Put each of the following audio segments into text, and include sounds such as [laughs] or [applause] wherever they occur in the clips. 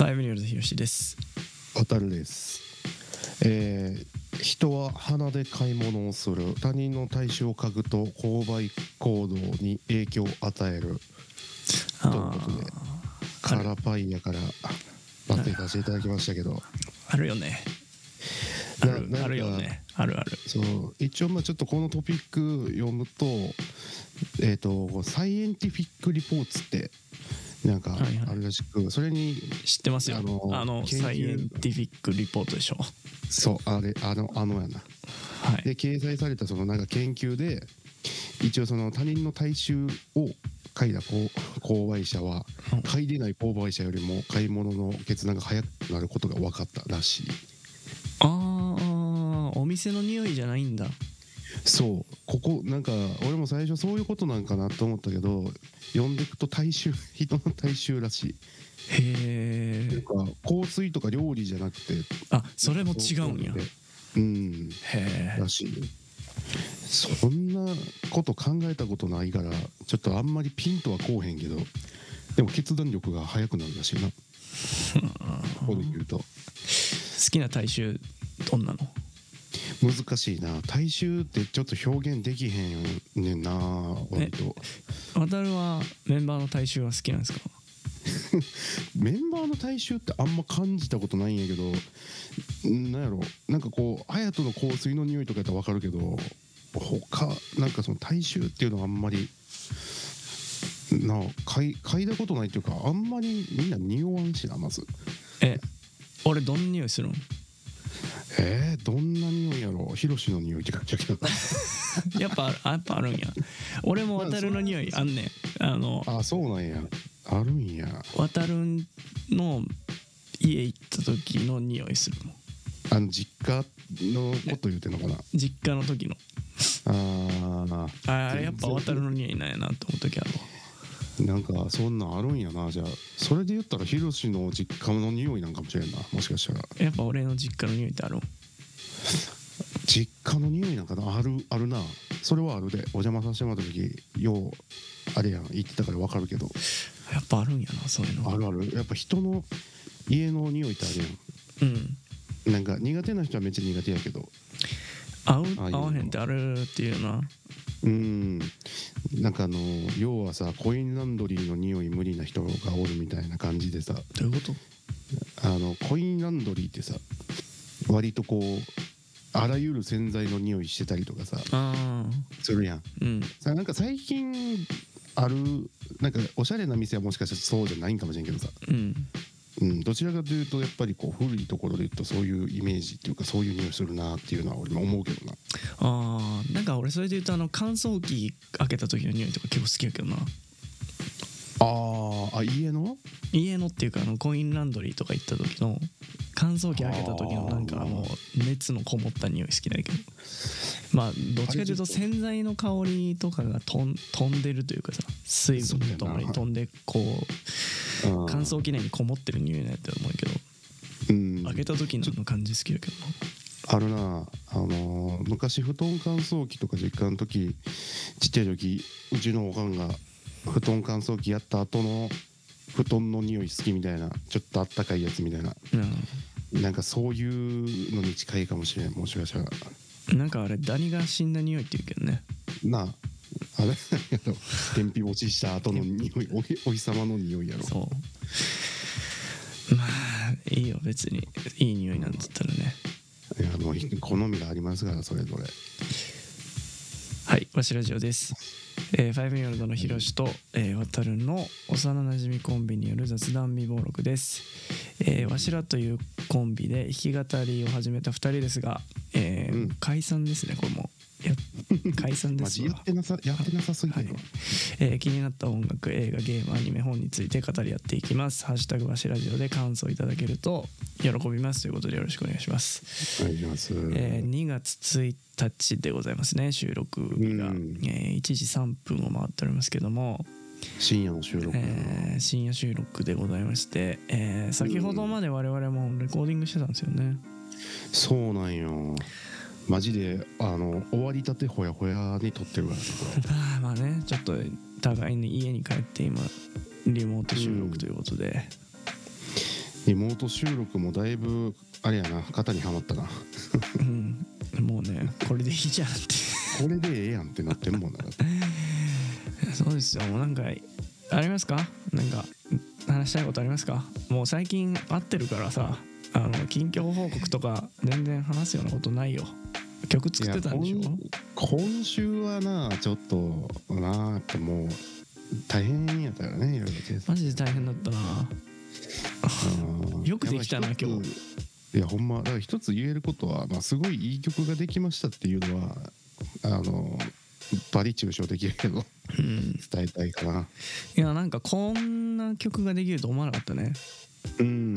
ファイブニュールズひろしです。当たるです、えー人は鼻で買い物をする他人の体臭を嗅ぐと購買行動に影響を与えるということでカラパイヤからバッテリー出していただきましたけどあるよね。あるあるよね。あるある。そう一応まあちょっとこのトピック読むとえっ、とサイエンティフィックリポーツってなんかあるらしく、それに知ってますよ。ああのの研究サイエンティフィックリポートでしょ。そうあれあのあのやなはい。で掲載されたそのなんか研究で一応その他人の体臭を嗅いだ購購買者はうん嗅いでない購買者よりも買い物の決断が早くなることが分かったらしいああ、お店の匂いじゃないんだ。そう。ここなんか俺も最初そういうことなんかなと思ったけど読んでいくと体臭人の体臭らしい。へえ。なんか香水とか料理じゃなくて。あ、それも違うんや。うん。へえら。しい。よそんなこと考えたことないからちょっとあんまりピンとはこうへんけどでも決断力が速くなるらしいな。[laughs] ここで言うと。好きな体臭どんなの？難しいな。体臭ってちょっと表現できへんねんな割と。渡るはメンバーの体臭は好きなんですか？[laughs] メンバーの体臭ってあんま感じたことないんやけどんなんやろ。なんかこう隼人の香水の匂いとかやったら分かるけど他なんかその体臭っていうのはあんまりなあ嗅い嗅いだことないっていうかあんまりみんな匂わんしなまず。え、俺どんな匂いするん？えー、どんな匂い？やろヒロシの匂いってけどやっぱあやっぱあるんや。俺も渡るの匂いあんねん。あのあそうなんや。あるんや。渡るの家行った時の匂いするもん。あの実家のこと言うてんのかな？実家の時の。あー。ああれやっぱ渡るの匂いなんやなって思う時あるわ。なんかそんなんあるんやな。じゃあそれで言ったらヒロシの実家の匂いなんかもしれんな。もしかしたら。やっぱ俺の実家の匂いってあるん [laughs] 実家の匂いなんかな？あるあるな。それはあるで。お邪魔させてもらった時ようあれやん言ってたから分かるけど。やっぱあるんやなそういうの。あるある。やっぱ人の家の匂いってあるやうん。んなんか苦手な人はめっちゃ苦手やけど。合う合わへんってあるっていうな。うん。なんかあの要はさコインランドリーの匂い無理な人がおるみたいな感じでさ。どういうこと？あのコインランドリーってさ割とこうあらゆる洗剤の匂いしてたりとかさするやん。うん。さなんか最近あるなんかおしゃれな店はもしかしたらそうじゃないんかもしれんけどさ、うん。うん、どちらかというとやっぱりこう古いところで言うとそういうイメージっていうかそういう匂いするなっていうのは俺も思うけどな。あー。なんか俺それで言うとあの乾燥機開けた時の匂いとか結構好きやけどな。あー。あ家の？家のっていうかあのコインランドリーとか行った時の乾燥機開けた時のなんかもう熱のこもった匂い好きだけど。まあどっちかというと洗剤の香りとかが飛ん飛んでるというかさ水分とともに飛んでこううん乾燥機内にこもってる匂いなんやって思うけどうん。開けた時の感じ好きだけど。なあるな。あのー昔布団乾燥機とか実家の時ちっちゃい時うちのおかんが布団乾燥機やった後の布団の匂い好きみたいなちょっとあったかいやつみたいななんかそういうのに近いかもしれんもしかしたら。うんなんかあれダニが死んだ匂いって言うけどね。なああれ？[laughs] 天日干しした後の匂いお日お日様の匂いやろ。そう。まあいいよ別に。いい匂いなんつったらね。いやもう好みがありますからそれぞれ。はい、わしラジオです。えー、ファイブヨールドのひろしと、えー、わたるの幼なじみコンビによる雑談未暴録です。えー、わしらというコンビで弾き語りを始めた2人ですが、えーうん。解散ですね、これも。や [laughs] 解散でマすやってなさやってなさすぎてるわ、えー気になった音楽、映画、ゲーム、アニメ、本について語り合っていきます。ハッシュタグわしラジオで感想いただけると喜びますということでよろしくお願いします。お願いします、えー2月1日でございますね収録日が、うん。えー1時3分を回っておりますけども、深夜の収録。えー深夜収録でございまして、えー先ほどまで我々もレコーディングしてたんですよね。そうなんよ。マジであの終わりたてほやほやに撮ってるから [laughs] まあねちょっと互いに家に帰って今リモート収録ということで、れリモート収録もだいぶあれやな型にはまったな。うん。もうねこれでいいじゃんって。これでええやんってなってんもんな [laughs] そうですよ。もうなんかありますか？なんか話したいことありますか？もう最近会ってるからさあの近況報告とか全然話すようなことないよ。曲作ってたんでしょ？今今週はなちょっとなやっぱもう大変やったからねいろいろとマジで大変だったな。うんよくできたな今いやほんまだから一つ言えることは、まあ、すごいいい曲ができましたっていうのはあのバリ抽象できるけどうん伝えたいかな。いやなんかこんな曲ができると思わなかったね。うん。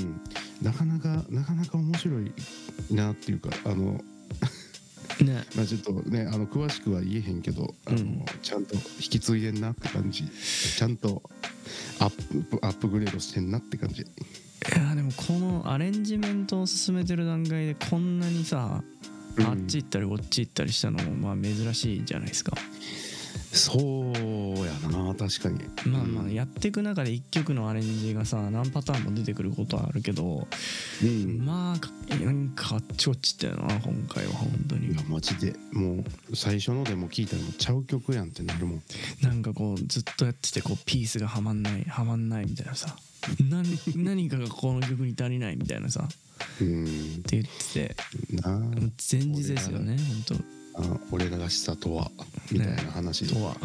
なかなかなかなか面白いなっていうかあのね。[laughs] まあちょっとねあの詳しくは言えへんけどあの、うん。ちゃんと引き継いでんなって感じ。ちゃんとアップアップグレードしてんなって感じ。いやでもこのアレンジメントを進めてる段階でこんなにさ、うんあっち行ったりこっち行ったりしたのもまあ珍しいじゃないですかそうやな確かに。まあまあうん。やっていく中で一曲のアレンジがさ何パターンも出てくることはあるけどうん。まあなんかあっちこっちだよな今回は本当に。いやマジで。もう最初のでも聞いたらもうちゃう曲やんってなるもん。なんかこうずっとやっててこうピースがはまんないはまんないみたいなさ。何 [laughs] 何かがこの曲に足りないみたいなさ。うん。って言ってて。前日ですよね本あ俺らがしたとはみたいな話、当とは。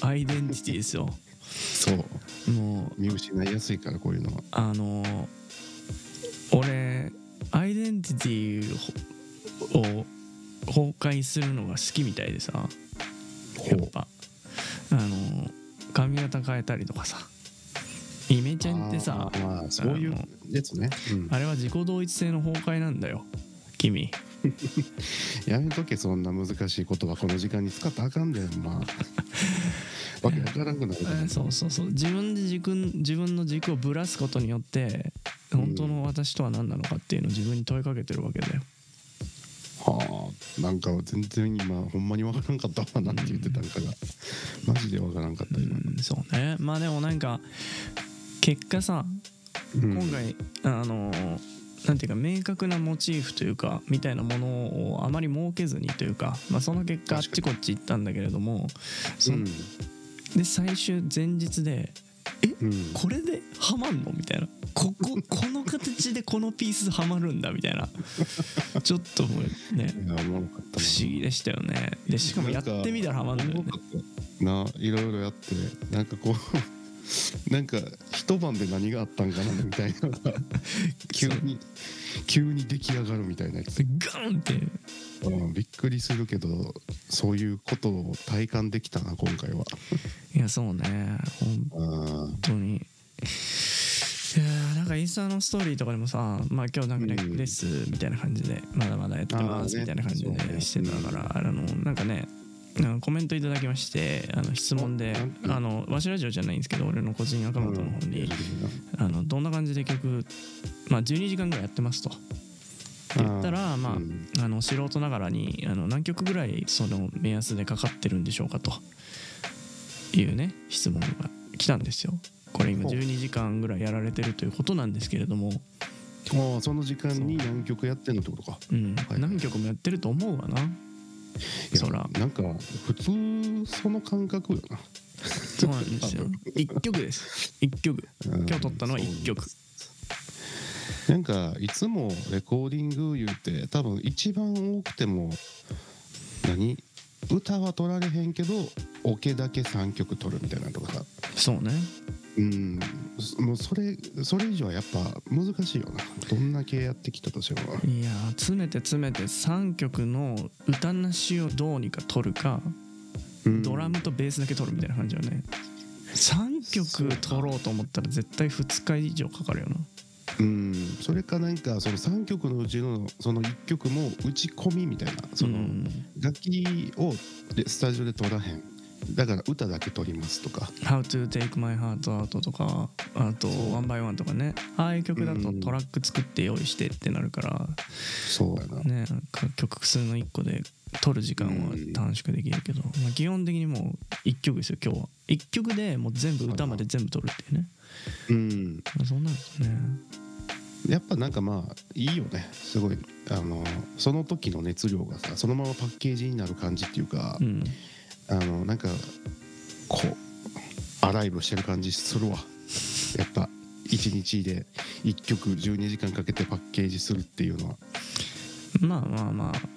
アイデンティティですよ。[laughs] そう。もう見失いやすいからこういうのは。あの俺アイデンティティを崩壊するのが好きみたいでさ。やっぱ。あの髪型変えたりとかさ。イメチェンってさあーまあそういうやつね、うん。あれは自己同一性の崩壊なんだよ君 [laughs] やめとけそんな難しい言葉この時間に使ったらあかんだよま。あ [laughs] わけわからんくなるえーそうそうそう。自分で軸自分の軸をぶらすことによって本当の私とは何なのかっていうのを自分に問いかけてるわけだよ。はあなんか全然今ほんまにわからんかったわなんて言ってたんかが。マジでわからんかった今、うんそうね。まあでもなんか結果さうん。今回あのなんていうか明確なモチーフというかみたいなものをあまり設けずにというか、まあ、その結果あっちこっち行ったんだけれどもそうん。で最終前日でうん。これでハマんのみたいな。こここの形でこのピースハマるんだみたいな。ちょっともうね不思議でしたよね。でしかもやってみたらハマんだよね。ないろいろやってなんかこうなんか一晩で何があったんかなみたいな。[laughs] 急に急に出来上がるみたいなやつ、ガンって。うん、びっくりするけどそういうことを体感できたな今回は。いやそうね。本当に。いやーなんかインスタのストーリーとかでもさ「まあ今日なんかレうん。です」みたいな感じで「まだまだやってます」みたいな感じでしてたからあのなんかねコメントいただきましてあの質問であのわしラジオじゃないんですけど俺の個人アカウントの方に、あのどんな感じで曲、まあ、12時間ぐらいやってますと。って言ったらまあ、うん。あの素人ながらにあの何曲ぐらいその目安でかかってるんでしょうかと。いうね質問が来たんですよ。これ今ほう。12時間ぐらいやられてるということなんですけれども、ああその時間に何曲やってんのってことか。うん。はい。何曲もやってると思うわな。そらなんか普通その感覚よなそうなんですよ。1曲です。1曲。うん今日撮ったのは1曲。なんかいつもレコーディング言うて多分一番多くても何？歌は取られへんけどオケだけ3曲取るみたいなとかさそうね。うん。もうそれそれ以上はやっぱ難しいよな。どんだけやってきたとしても。いやー詰めて詰めて3曲の歌なしをどうにか取るか、うん。ドラムとベースだけ取るみたいな感じよね。3曲取ろうと思ったら絶対2日以上かかるよな。うん。それかなんかその3曲のうちのその1曲も打ち込みみたいなそのうん。楽器をでスタジオで取らへんだから歌だけ取りますとか。How to Take My Heart Out とかあとそう。1 by 1とかね。ああいう曲だとうん。トラック作って用意してってなるから。そうやな。ねか曲数の1個で取る時間は短縮できるけど、まあ、基本的にもう1曲ですよ今日は。1曲でもう全部歌まで全部取るっていうね、うん。まあ、そんなんですね。やっぱなんかまあいいよね。すごい。あのその時の熱量がさそのままパッケージになる感じっていうか、うんあのなんかこうアライブしてる感じするわ。やっぱ1日で1曲12時間かけてパッケージするっていうのは。まあまあまあ。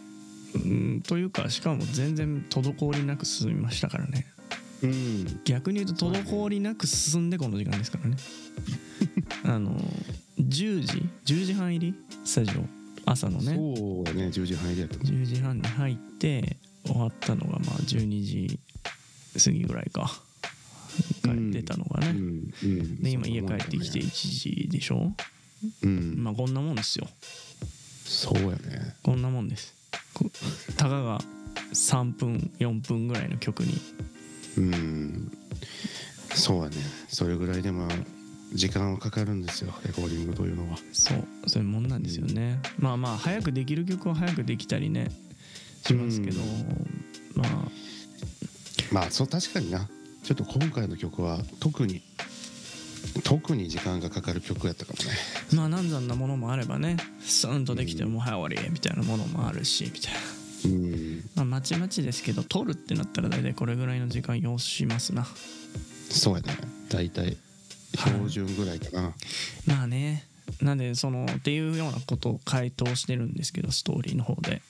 うんというかしかも全然滞りなく進みましたからね。うん。逆に言うと滞りなく進んでこの時間ですからね。[laughs] あの10時？10時半入り？スタジオ。朝のね。そうやね10時半入りやった。10時半に入って終わったのがまあ12時過ぎぐらいか。帰ってたのがね、うんうん。で今家帰ってきて1時でしょ。うん。まあこんなもんですよ。そうやね。こんなもんです。こたかが3分4分ぐらいの曲に。うん。そうやね。それぐらいでも時間はかかるんですよレコーディングというのは。そうそういうもんなんですよね、まあまあ早くできる曲は早くできたりねしますけど、まあ。まあそう確かにな。ちょっと今回の曲は特に特に時間がかかる曲やったかもね。まあ難産なものもあればねスンとできてもうはい終わりみたいなものもあるしみたいな。うん。まあまちまちですけど撮るってなったら大体これぐらいの時間要しますな。そうやね。大体標準ぐらいかな、まあね。なんでそのっていうようなことを回答してるんですけどストーリーの方で。うん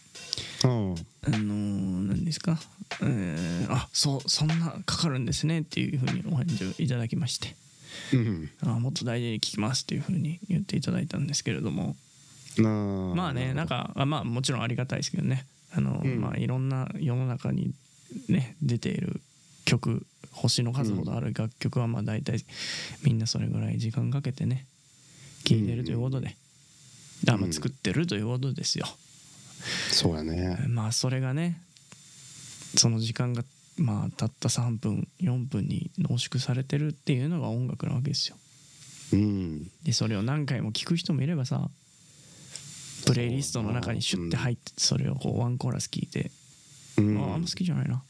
あのー何ですか、えーあそうそんなかかるんですねっていうふうにお返事をいただきまして。うん。あもっと大事に聞きますっていうふうに言っていただいたんですけれども。なまあねなんかあまあもちろんありがたいですけどね。あの、うん。まあいろんな世の中にね出ている曲星の数ほどある楽曲はまあ大体みんなそれぐらい時間かけてね聴いてるということで、あまあ作ってるということですよ。そうやね。まあそれがねその時間がまあたった3分4分に濃縮されてるっていうのが音楽なわけですよ。うん。でそれを何回も聴く人もいればさプレイリストの中にシュッて入ってそれをこうワンコーラス聴いて、うん。ああんま好きじゃないな。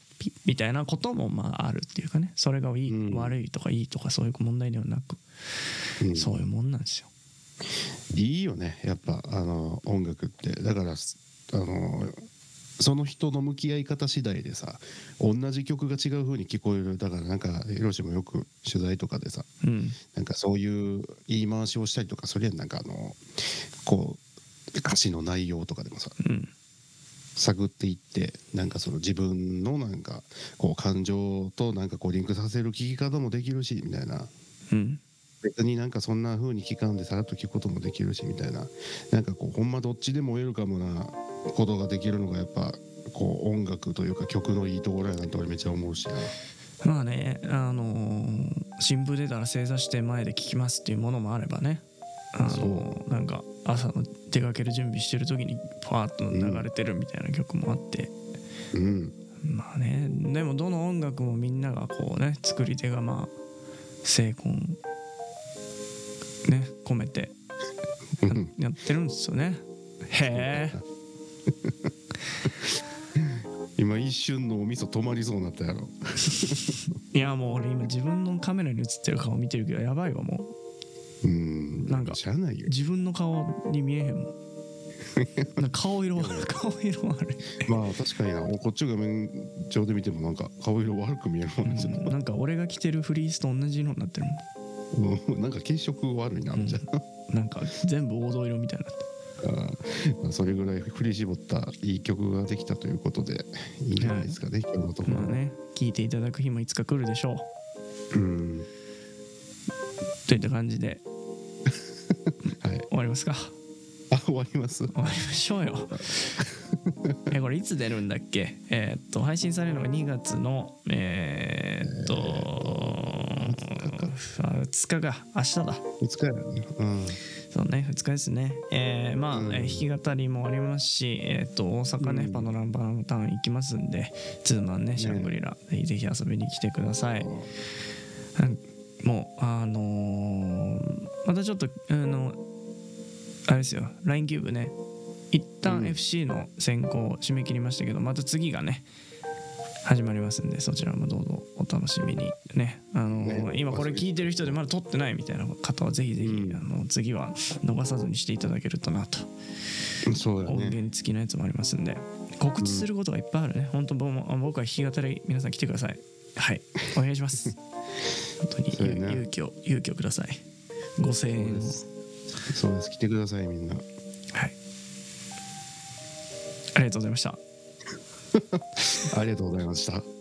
みたいなこともまああるっていうかね。それがいい、うん。悪いとかいいとかそういう問題ではなく、うん。そういうもんなんですよ。いいよね。やっぱあの音楽って。だからすあのその人の向き合い方次第でさ同じ曲が違う風に聞こえる。だからなんかヒロシもよく取材とかでさうん。なんかそういう言い回しをしたりとかそれやん。なんかあのこう歌詞の内容とかでもさうん。探っていってなんかその自分のなんかこう感情となんかこうリンクさせる聞き方もできるしみたいな。うん。別になんかそんな風に聞かんでさらっと聞くこともできるしみたいな。なんかこうほんまどっちでもウェルカムなことができるのがやっぱこう音楽というか曲のいいところやなって俺めっちゃ思うしな。まあねあのー新聞出たら正座して前で聞きますっていうものもあればね。あのーなんか朝の出かける準備してる時にパーッと流れてるみたいな曲もあって、うん。まあねでもどの音楽もみんながこうね作り手がまあ精魂ね込めてうん。やってるんですよね。へえ [laughs] 今一瞬のお味噌止まりそうになったやろ。[laughs] いやもう俺今自分のカメラに映ってる顔見てるけどやばいわもう。ん。なんかしゃあないよ。う自分の顔に見えへんもん。なんか顔色悪い顔色悪い。まあ確かになこっち画面上で見てもなんか顔色悪く見えるもんねうんなんか俺が着てるフリースと同じ色になってるうん。[laughs] なんか血色悪いなもん、じゃあ。うん。なんか全部黄土色みたいになってそれぐらい振り絞ったいい曲ができたということでいいんじゃないですかね、今日のところ。は、まあね聞いていただく日もいつか来るでしょう。ん。うといった感じで。[laughs] はい。終わりますか？あ終わります？終わりましょうよ。[laughs] えこれいつ出るんだっけ？えーっと配信されるのが2月のえーっと2日が明日だ。いつかやね。うんそうね2日ですね。えーまあ、うん。えー弾き語りもありますしえーっと大阪ね、うん。パノラマタウン行きますんでツーマンねシャングリラ、ぜひぜひ遊びに来てください。もうあのーまたちょっとあのあれですよ LINE キューブね。一旦うん。FC の選考を締め切りましたけどまた次がね始まりますんでそちらもどうぞお楽しみにね。あのね今これ聞いてる人でまだ撮ってないみたいな方はぜひぜひ、うん。あの次は逃さずにしていただけるとなと。音そうだね。源付きのやつもありますんで。告知することがいっぱいあるね、本当僕もあ僕は弾き語り皆さん来てください。はい。お願いします。[laughs] 本当に勇気を勇気をください。5000円を。そうです。来てくださいみんな。はい。ありがとうございましたありがとうございました。